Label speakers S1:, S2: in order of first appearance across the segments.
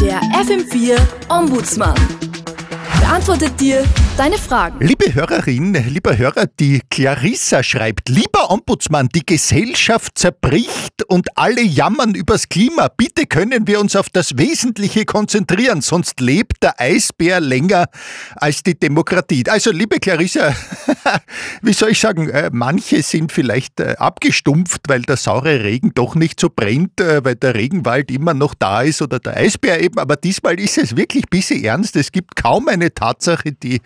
S1: Der FM4 Ombudsmann beantwortet dir deine Fragen.
S2: Liebe Hörerin, lieber Hörer, die Clarissa schreibt, lieber Ombudsmann, die Gesellschaft zerbricht und alle jammern übers Klima. Bitte können wir uns auf das Wesentliche konzentrieren, sonst lebt der Eisbär länger als die Demokratie. Also, liebe Clarissa, wie soll ich sagen, äh, manche sind vielleicht äh, abgestumpft, weil der saure Regen doch nicht so brennt, äh, weil der Regenwald immer noch da ist oder der Eisbär eben, aber diesmal ist es wirklich ein bisschen ernst. Es gibt kaum eine Tatsache, die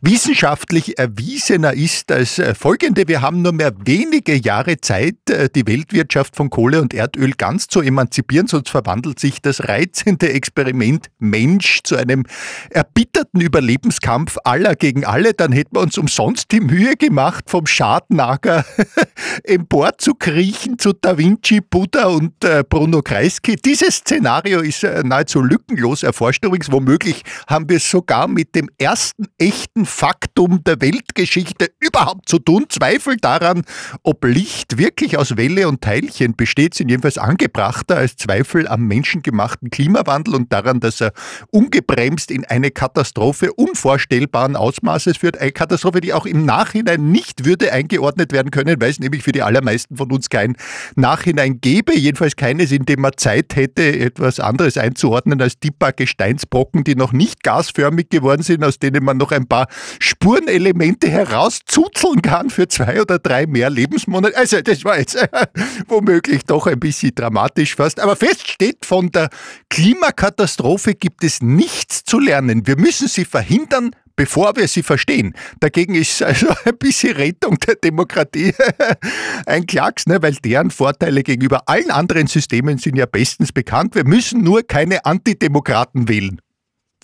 S2: wissenschaftlich erwiesener ist als äh, folgende. Wir haben nur mehr wenige Jahre Zeit, äh, die Weltwirtschaft von Kohle und Erdöl ganz zu emanzipieren, sonst verwandelt sich das reizende Experiment Mensch zu einem erbitterten Überlebenskampf aller gegen alle. Dann hätten wir uns umsonst die Mühe gemacht, vom Schadnager empor zu kriechen zu Da Vinci, Buddha und äh, Bruno Kreisky. Dieses Szenario ist nahezu lückenlos erforscht. Übrigens, womöglich haben wir es sogar mit dem ersten echten Faktum der Weltgeschichte überhaupt zu tun. Zweifel daran, ob Licht wirklich aus Welle und Teilchen besteht, sind jedenfalls angebrachter als Zweifel am menschengemachten Klimawandel und daran, dass er ungebremst in eine Katastrophe unvorstellbaren Ausmaßes führt. Eine Katastrophe, die auch im Nachhinein nicht würde eingeordnet werden können, weil es nämlich für die allermeisten von uns kein Nachhinein gäbe. Jedenfalls keines, in dem man Zeit hätte, etwas anderes einzuordnen als die paar Gesteinsbrocken, die noch nicht gasförmig geworden sind, aus denen man noch ein paar Spurenelemente herauszuzeln kann für zwei oder drei mehr Lebensmonate. Also das war jetzt äh, womöglich doch ein bisschen dramatisch fast. Aber fest steht, von der Klimakatastrophe gibt es nichts zu lernen. Wir müssen sie verhindern, bevor wir sie verstehen. Dagegen ist also ein bisschen Rettung der Demokratie ein Klacks, ne? weil deren Vorteile gegenüber allen anderen Systemen sind ja bestens bekannt. Wir müssen nur keine Antidemokraten wählen.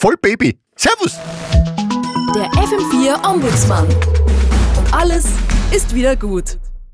S2: Voll Baby. Servus!
S1: Der FM4 Ombudsmann. Und alles ist wieder gut.